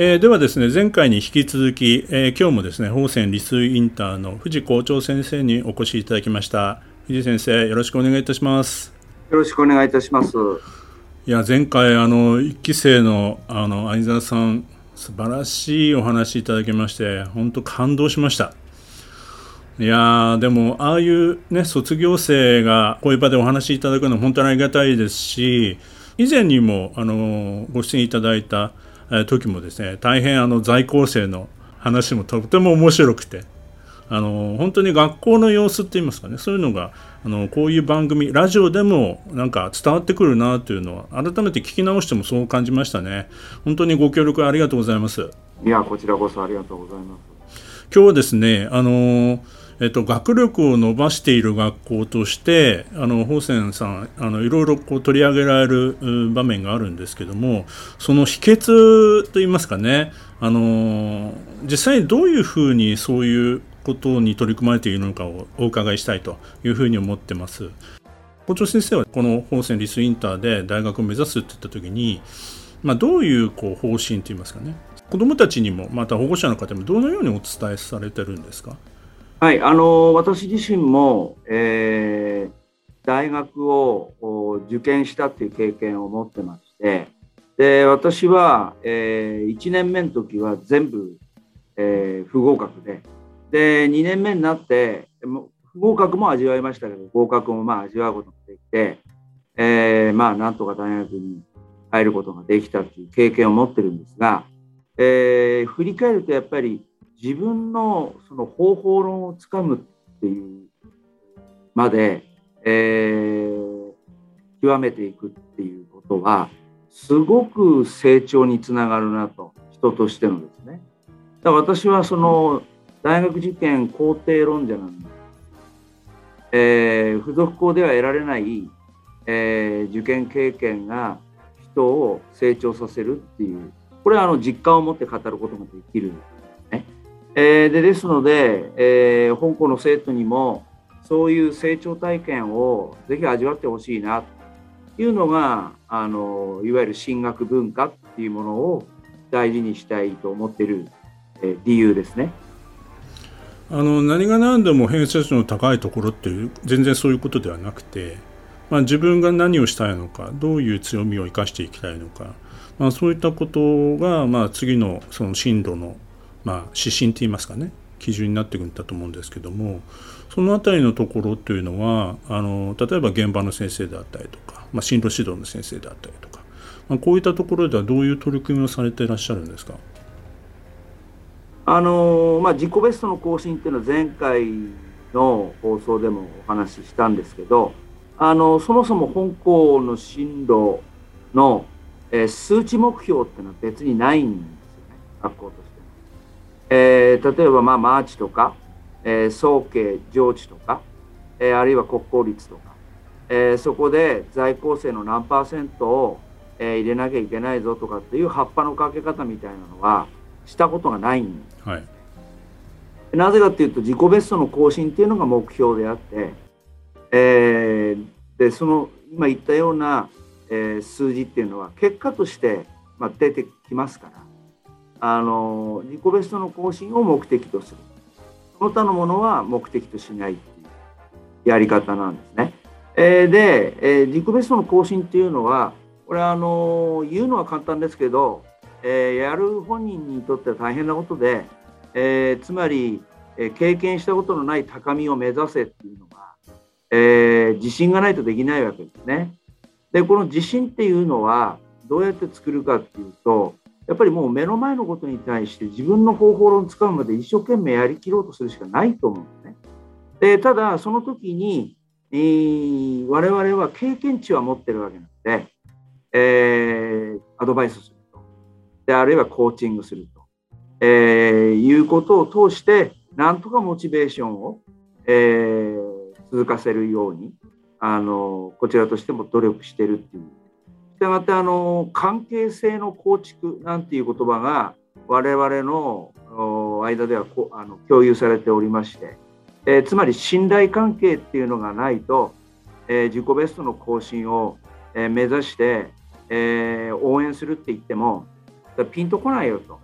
えー、ではですね前回に引き続き、えー、今日もですね法泉理数インターの藤校長先生にお越しいただきました。藤先生よろしくお願いいたします。よろしくお願いいたします。いや前回あの一期生のあの相沢さん素晴らしいお話いただきまして本当感動しました。いやでもああいうね卒業生がこういう場でお話しいただくのは本当にありがたいですし以前にもあのご出演いただいた時もですね大変あの在校生の話もとても面白くてあの本当に学校の様子って言いますかねそういうのがあのこういう番組ラジオでもなんか伝わってくるなというのは改めて聞き直してもそう感じましたね。本当にご協力ありがとうございます。いやこちらこそありがとうございます。今日はですねあのえっと、学力を伸ばしている学校としてあの法泉さんあのいろいろこう取り上げられる場面があるんですけどもその秘訣といいますかねあの実際にどういうふうにそういうことに取り組まれているのかをお伺いしたいというふうに思ってます。校長先生はこの法泉リスインターで大学を目指すって言った時に、まあ、どういうこう方針といいますかね子どもたちにもまた保護者の方にもどのようにお伝えされてるんですか？はい、あの私自身も、えー、大学を受験したっていう経験を持ってましてで私は、えー、1年目の時は全部、えー、不合格でで2年目になって不合格も味わいましたけど合格もまあ味わうことができて、えー、まあなんとか大学に入ることができたっていう経験を持ってるんですが、えー、振り返るとやっぱり自分のその方法論をつかむっていうまで、えー、極めていくっていうことはすごく成長につながるなと人としてのですね。だから私はその大学受験肯定論者なんで。えー、付属校では得られない、えー、受験経験が人を成長させるっていうこれはあの実感を持って語ることができるえー、でですので、えー、香港の生徒にもそういう成長体験をぜひ味わってほしいなというのがあのいわゆる進学文化っていうものを大事にしたいと思っている、えー、理由ですね。あの何が何でも偏差値の高いところっていう全然そういうことではなくて、まあ、自分が何をしたいのかどういう強みを生かしていきたいのか、まあ、そういったことが、まあ、次のその進路のまあ、指針といいますかね。基準になってくるんだと思うんですけどもその辺りのところというのはあの例えば現場の先生であったりとか、まあ、進路指導の先生であったりとか、まあ、こういったところではどういう取り組みをされていらっしゃるんですか？あのまあ、自己ベストの更新っていうのは前回の放送でもお話ししたんですけどあのそもそも本校の進路の、えー、数値目標っていうのは別にないんですよね。学校として。えー、例えば、まあ、マーチとか、えー、早慶上智とか、えー、あるいは国公立とか、えー、そこで在校生の何パーセントを、えー、入れなきゃいけないぞとかっていう葉っぱのかけ方みたいなのはしたことがないんです、はい、なぜかっていうと自己ベストの更新っていうのが目標であって、えー、でその今言ったような、えー、数字っていうのは結果として、まあ、出てきますからあの自己ベストの更新を目的とするその他のものは目的としないっていうやり方なんですね。えー、で、えー、自己ベストの更新っていうのはこれはあの言うのは簡単ですけど、えー、やる本人にとっては大変なことで、えつまり、え経験したことのない高みを目指せっていうのが、え自信がないとできないわけですね。でこの自信っていうのはどうやって作るかっていうとやっぱりもう目の前のことに対して自分の方法論を使うまで一生懸命やりきろうとするしかないと思うんですね。でただその時に、えー、我々は経験値は持ってるわけなので、えー、アドバイスするとであるいはコーチングすると、えー、いうことを通してなんとかモチベーションを、えー、続かせるようにあのこちらとしても努力してるっていう。でまたあの関係性の構築なんていう言葉が我々の間ではこあの共有されておりまして、えー、つまり信頼関係っていうのがないと、えー、自己ベストの更新を、えー、目指して、え応援するって言ってもピンとこないよと、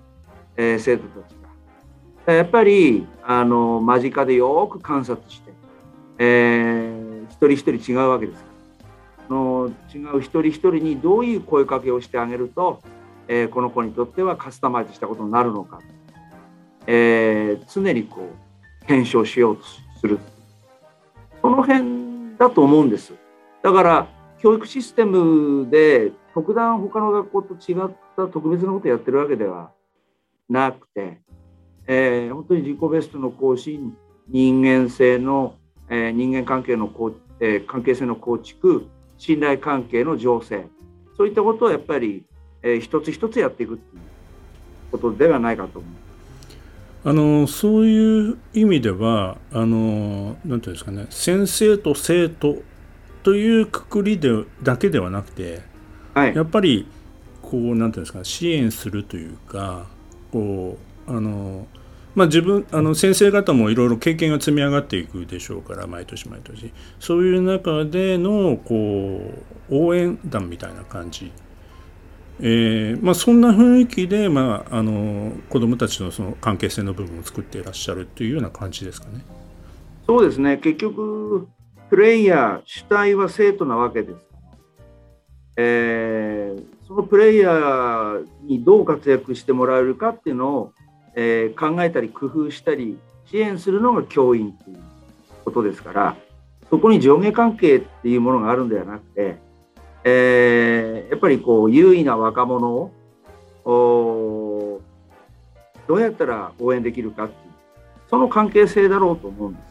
え生徒たちが。やっぱりあの間近でよく観察してえー、一人一人違うわけですからの違う一人一人にどういう声かけをしてあげると、えー、この子にとってはカスタマイズしたことになるのか、えー、常にこう検証しようとする。その辺だと思うんです。だから教育システムで特段他の学校と違った特別なことやってるわけではなくて、えー、本当に自己ベストの更新人間性のえー、人間関係のこう、えー、関係性の構築信頼関係の醸成そういったことをやっぱり、えー、一つ一つやっていくっていうことではないかと思う。あのそういう意味ではあのなんていうんですかね先生と生徒というくくりでだけではなくて、はい、やっぱりこうなんていうんですか支援するというかこうあのまあ、自分あの先生方もいろいろ経験が積み上がっていくでしょうから毎年毎年そういう中でのこう応援団みたいな感じ、えーまあ、そんな雰囲気で、まあ、あの子どもたちのその関係性の部分を作っていらっしゃるというような感じですかね。そうですね結局プレイヤー主体は生徒なわけです。えー、そのプレイヤーにどう活躍してもらえるかっていうのをえー、考えたり工夫したり支援するのが教員ということですからそこに上下関係っていうものがあるんではなくて、えー、やっぱりこう優位な若者をどうやったら応援できるかっていうその関係性だろうと思うんです。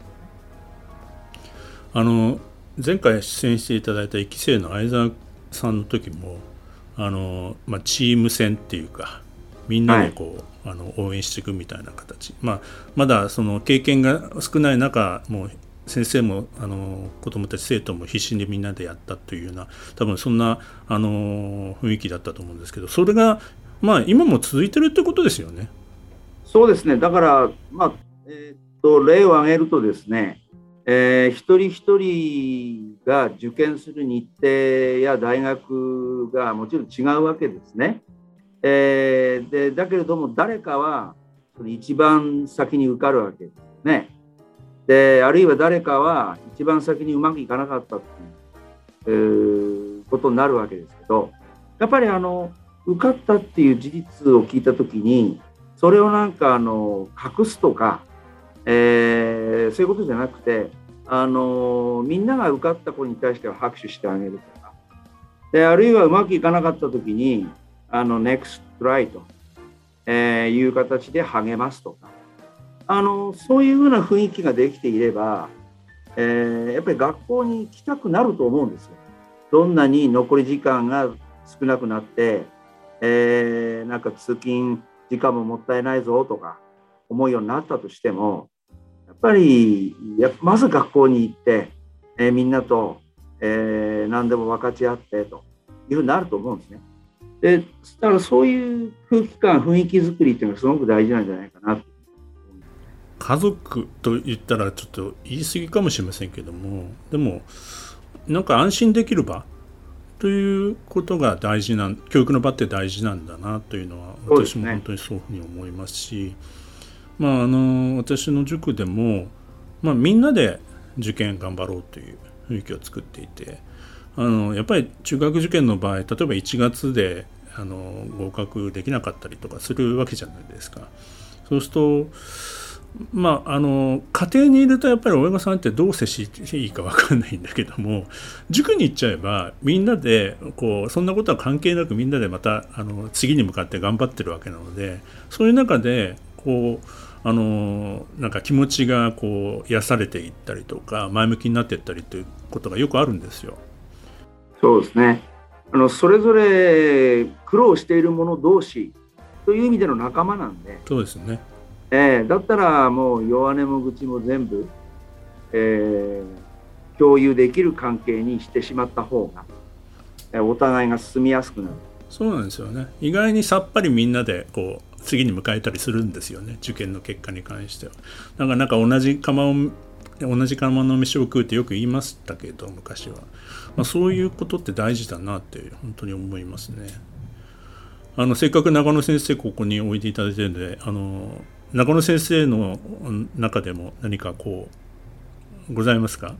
あの前回出演していただいた1期生の相沢さんの時もあの、まあ、チーム戦っていうかみんなでこう、はいあの応援していくみたいな形、まあ、まだその経験が少ない中もう先生もあの子どもたち生徒も必死にみんなでやったというような多分そんなあの雰囲気だったと思うんですけどそれが、まあ、今も続いてるってことですよね。そうですねだから、まあえー、っと例を挙げるとですね、えー、一人一人が受験する日程や大学がもちろん違うわけですね。えー、でだけれども誰かは一番先に受かるわけ。ですね。であるいは誰かは一番先にうまくいかなかったっていう、えー、ことになるわけですけど。やっぱりあの受かったっていう事実を聞いた時にそれをなんかあの隠すとか、えー、そういうことじゃなくてあのみんなが受かった子に対しては拍手してあげるとか。であるいはうまくいかなかった時にあの NEXT try と、えー、いう形で励ますとかあのそういうふうな雰囲気ができていれば、えー、やっぱり学校に行きたくなると思うんですよ。どんなに残り時間が少なくなって、えー、なんか通勤時間ももったいないぞとか思うようになったとしてもやっぱりやまず学校に行って、えー、みんなと、えー、何でも分かち合ってというふうになると思うんですね。でだからそういう空気感雰囲気作りっていうのがすごく大事なんじゃないかな家族と言ったらちょっと言い過ぎかもしれませんけどもでもなんか安心できる場ということが大事な教育の場って大事なんだなというのは私も本当にそういうふうに思いますしまああの私の塾でも、まあ、みんなで受験頑張ろうという雰囲気を作っていてあのやっぱり中学受験の場合例えば1月であの合格できなかったりとかするわけじゃないですか。そうするとまあ、あの家庭にいるとやっぱり親御さんってどう接していいか分かんないんだけども塾に行っちゃえばみんなでこうそんなことは関係なくみんなでまたあの次に向かって頑張ってるわけなのでそういう中でこうあのなんか気持ちがこう癒されていったりとか前向きになっていったりということがよくあるんですよ。そうですねあのそれぞれ苦労している者同士という意味での仲間なんで。そうですね、えー、だったらもう弱音も愚痴も全部、えー、共有できる関係にしてしまった方が、えー、お互いが進みやすくなる。そうなんですよね。意外にさっぱりみんなでこう次に迎えたりするんですよね。受験の結果に関しては。だからなんか同じ釜を同じ釜の飯を食うってよく言いましたけど昔は、まあ、そういうことって大事だなって本当に思いますね。あのせっかく中野先生ここに置いていただいてるんであの中野先生の中でも何かこうございますか？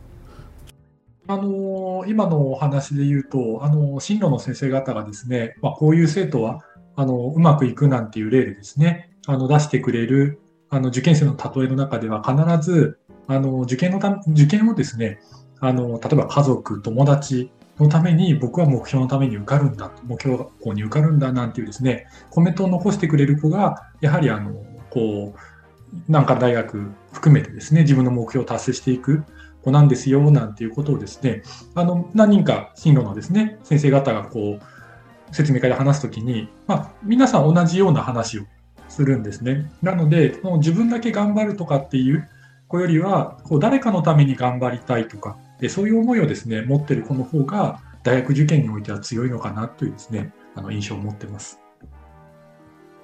あの今のお話で言うと、あの進路の先生方がですね、まあ、こういう生徒はあのうまくいくなんていう例でですね、あの出してくれるあの受験生の例えの中では必ずあの受験のた受験をですねあの例えば家族、友達のために僕は目標のために受かるんだ、目標学校に受かるんだなんていうですねコメントを残してくれる子がやはりあのこうなんか大学含めてですね自分の目標を達成していく子なんですよなんていうことをですねあの何人か進路のですね先生方がこう説明会で話すときに、まあ、皆さん同じような話をするんですね。なのでもう自分だけ頑張るとかっていう子よりはこう誰かのために頑張りたいとかでそういう思いをですね持ってる子の方が大学受験においては強いのかなというですねあの印象を持ってます。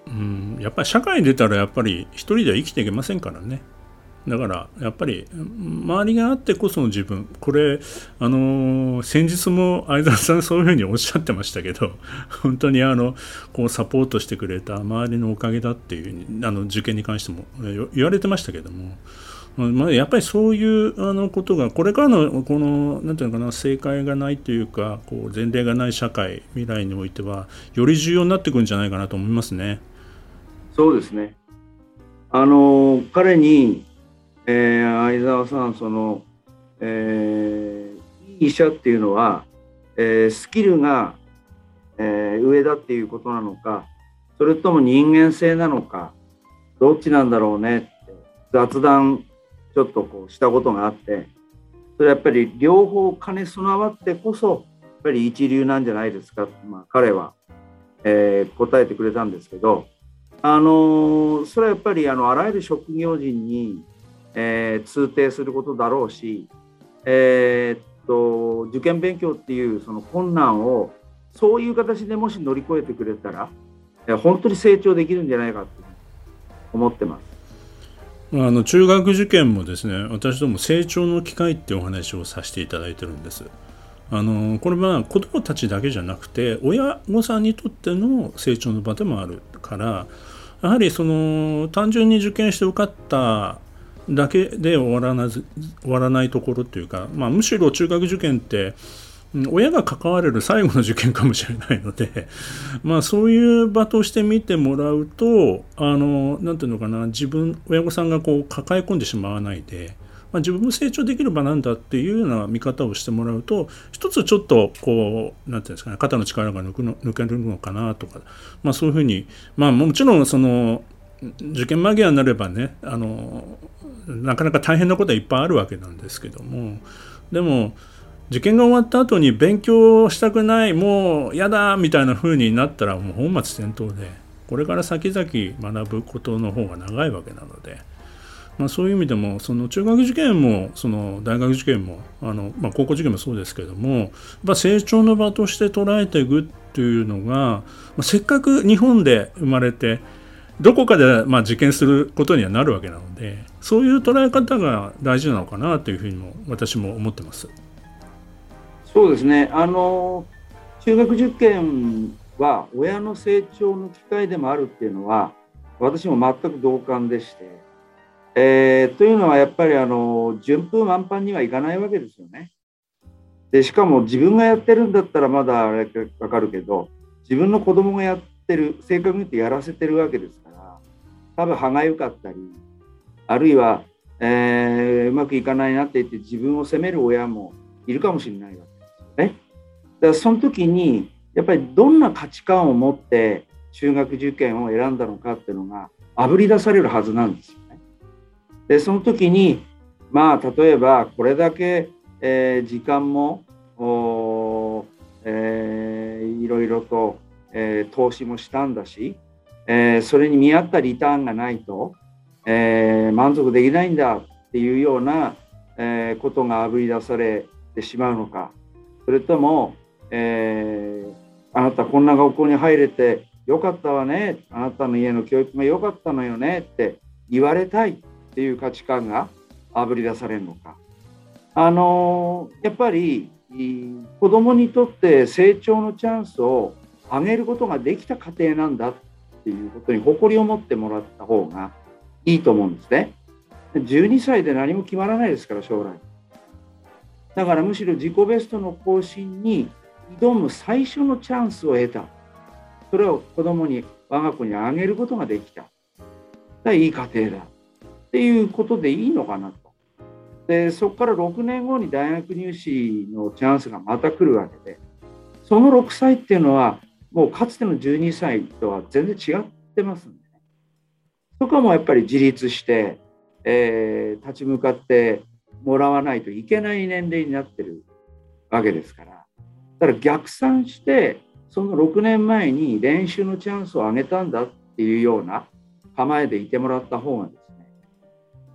うん、やっぱり社会に出たらやっぱり一人では生きていけませんからね。だからやっぱり周りがあってこその自分これあの先日も相沢さん そういうふうにおっしゃってましたけど本当にあのこうサポートしてくれた周りのおかげだっていうあの受験に関しても言われてましたけども。まあ、やっぱりそういうあのことがこれからのこのなんていうのかな正解がないというかこう前例がない社会未来においてはより重要になってくるんじゃないかなと思いますね。そうですねあの彼にえー、相沢さんその、えー、いい医者っていうのは、えー、スキルが、えー、上だっていうことなのかそれとも人間性なのかどっちなんだろうねって雑談ちょっとこうしたことがあってそれやっぱり両方兼ね備わってこそやっぱり一流なんじゃないですか、まあ、彼は、えー、答えてくれたんですけどあのー、それはやっぱりあのあらゆる職業人にえー、通底することだろうし、え、っと受験勉強っていうその困難をそういう形でもし乗り越えてくれたら本当に成長できるんじゃないかと思ってます。あの中学受験もですね私ども成長の機会ってお話をさせていただいてるんです。あのこれは子どもたちだけじゃなくて親御さんにとっての成長の場でもあるからやはりその単純に受験して受かっただけで終わらなず終わらないところというか、まあ、むしろ中学受験って親が関われる最後の受験かもしれないので、まあ、そういう場として見てもらうとあのなんていうのかな自分親御さんがこう抱え込んでしまわないで、まあ、自分も成長できる場なんだっていうような見方をしてもらうと一つちょっとこうなんていうんですかね肩の力が抜くの抜けるのかなとか、まあ、そういうふうに、まあ、もちろんその受験間際になればねあのなかなか大変なことはいっぱいあるわけなんですけどもでも受験が終わった後に勉強したくないもう嫌だみたいな風になったらもう本末転倒でこれから先々学ぶことの方が長いわけなので、まあ、そういう意味でもその中学受験もその大学受験もあの、まあ、高校受験もそうですけどもや成長の場として捉えていくっていうのが、まあ、せっかく日本で生まれてどこかでまあ受験することにはなるわけなのでそういう捉え方が大事なのかなというふうにも私も思ってます。そうですねあの中学受験は親の成長の機会でもあるっていうのは私も全く同感でして、えー、というのはやっぱりあの順風満帆にはいかないわけですよね。でしかも自分がやってるんだったらまだあれかかるけど自分の子供がやってる正確に言ってやらせてるわけですから多分歯がゆかったりあるいは、えー、うまくいかないなって言って自分を責める親もいるかもしれないわ。からその時にやっぱりどんな価値観を持って中学受験を選んだのかっていうのがあぶり出されるはずなんですよね。でその時にまあ例えばこれだけ、えー、時間も、えー、いろいろと、えー、投資もしたんだし、えー、それに見合ったリターンがないと、え、満足できないんだっていうような、え、ことがあぶり出されてしまうのかそれとも、えー、あなたこんな学校に入れてよかったわねあなたの家の教育が良かったのよねって言われたいっていう価値観があぶり出されるのか。あのやっぱり子どもにとって成長のチャンスを上げることができた家庭なんだっていうことに誇りを持ってもらった方がいいと思うんですね。12歳で何も決まらないですから将来。だからむしろ自己ベストの更新に挑む最初のチャンスを得た。それを子供に我が子にあげることができた。いい家庭だ。っていうことでいいのかなと。でそこから6年後に大学入試のチャンスがまた来るわけでその6歳っていうのはもうかつての12歳とは全然違ってますんでねそこはもうやっぱり自立して、えー、立ち向かってもらわないといけない年齢になってるわけですからだから逆算してその6年前に練習のチャンスをあげたんだっていうような構えでいてもらった方がですね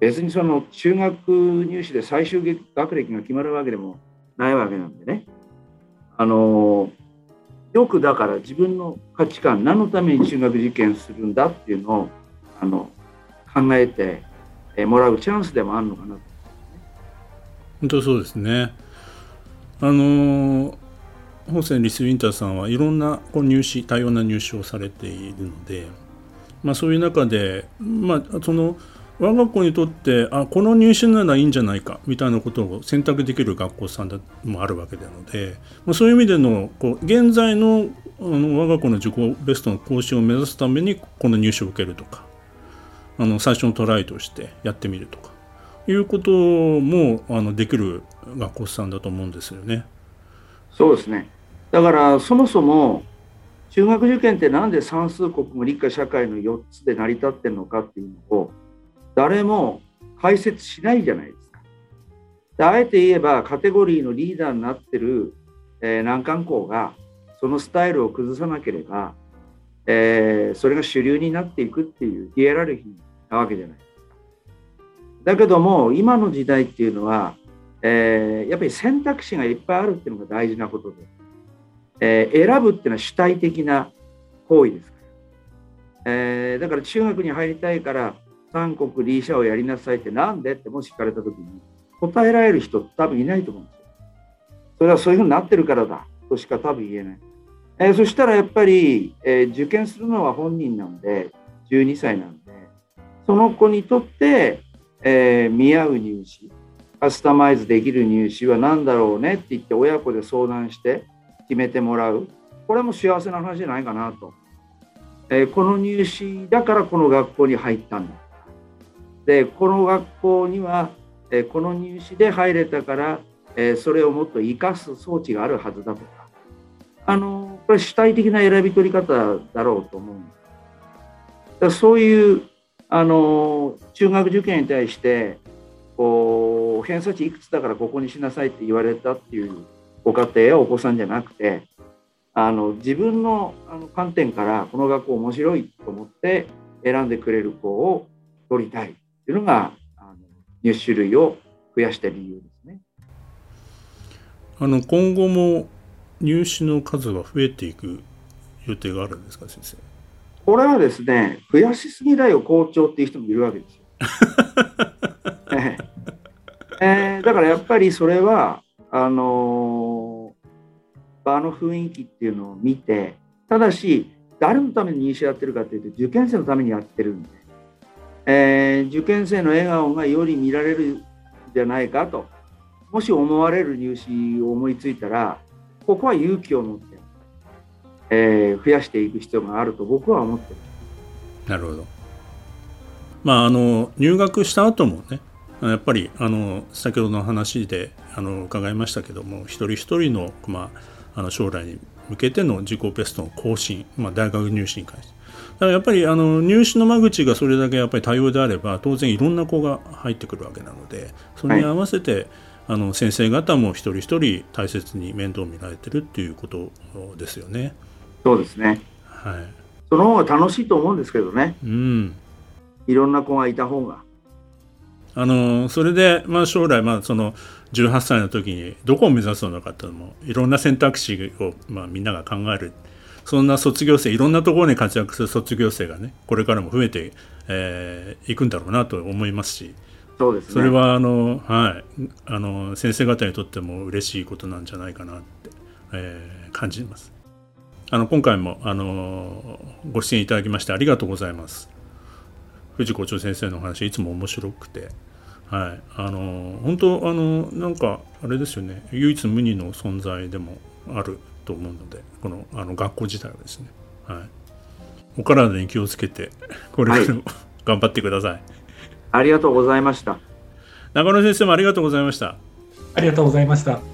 別にその中学入試で最終学歴が決まるわけでもないわけなんでね。あのよくだから自分の価値観何のために中学受験するんだっていうのをあの考えてもらうチャンスでもあるのかな本当そうですね。あの本線リス・ウィンターさんはいろんなこう入試多様な入試をされているので、まあ、そういう中で、まあ、その我が子にとってあこの入試ならいいんじゃないかみたいなことを選択できる学校さんもあるわけなので、まあ、そういう意味でのこう現在のあの我が子の自己ベストの更新を目指すためにこの入試を受けるとかあの最初のトライとしてやってみるとかいうこともあのできる学校さんだと思うんですよね。そうですねだからそもそも中学受験ってなんで算数国語理科社会の4つで成り立ってるのかっていうのを誰も解説しないじゃないですか。であえて言えばカテゴリーのリーダーになってる、えー、難関校がそのスタイルを崩さなければ、えー、それが主流になっていくっていうヒエラルキーなわけじゃないですか。だけども今の時代っていうのは、えー、やっぱり選択肢がいっぱいあるっていうのが大事なことで、えー、選ぶっていうのは主体的な行為ですから、えー、だから中学に入りたいから三国リーシャをやりなさいってなんでってもし聞かれた時に答えられる人多分いないと思うんですよ。それはそういうふうになってるからだとしか多分言えない。えー、そしたらやっぱり、えー、受験するのは本人なんで12歳なんでその子にとって、えー、見合う入試カスタマイズできる入試は何だろうねって言って親子で相談して決めてもらう。これも幸せな話じゃないかなと、えこの入試だからこの学校に入ったんだ。でこの学校には、えこの入試で入れたから、えそれをもっと生かす装置があるはずだとか。あのこれ主体的な選び取り方だろうと思うんです。そういうあの中学受験に対してこう偏差値いくつだからここにしなさいって言われたっていうご家庭やお子さんじゃなくてあの自分のあの観点からこの学校面白いと思って選んでくれる子を取りたいっていうのがあの入種類を増やした理由ですね。あの今後も入試の数は増えていく予定があるんですか先生？これはですね増やしすぎだよ校長っていう人もいるわけですよ。えー、だからやっぱりそれはあのー、場の雰囲気っていうのを見てただし誰のために入試やってるかっていうと受験生のためにやってるんでえー、受験生の笑顔がより見られるんじゃないかともし思われる入試を思いついたらここは勇気を持って、えー、増やしていく必要があると僕は思ってる。なるほど。まああの入学した後もねやっぱりあの先ほどの話であの伺いましたけども一人一人の,、まあ、あの将来に向けての自己ベストの更新、まあ、大学入試に関して。からやっぱりあの入試の間口がそれだけやっぱり多様であれば当然いろんな子が入ってくるわけなのでそれに合わせて、はい、あの先生方も一人一人大切に面倒を見られてるっていうことですよね。そうですね、はい、その方が楽しいと思うんですけどね、うん、いろんな子がいた方が。あのそれで、まあ、将来、まあ、その18歳の時にどこを目指すのかっていうのもいろんな選択肢を、まあ、みんなが考えるそんな卒業生いろんなところに活躍する卒業生がねこれからも増えてい、えー、くんだろうなと思いますしそうです、ね、それはあの、はい、あの先生方にとっても嬉しいことなんじゃないかなって、えー、感じます。あの今回もあのご出演いただきましてありがとうございます。藤子長先生の話いつも面白くて、はい、あの本当あのなんかあれですよね。唯一無二の存在でもあると思うのでこのあの学校自体はですね、はい、お体に気をつけてこれからも、はい、頑張ってください。ありがとうございました。中野先生もありがとうございました。ありがとうございました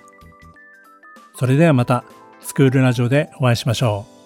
それではまたスクールラジオでお会いしましょう。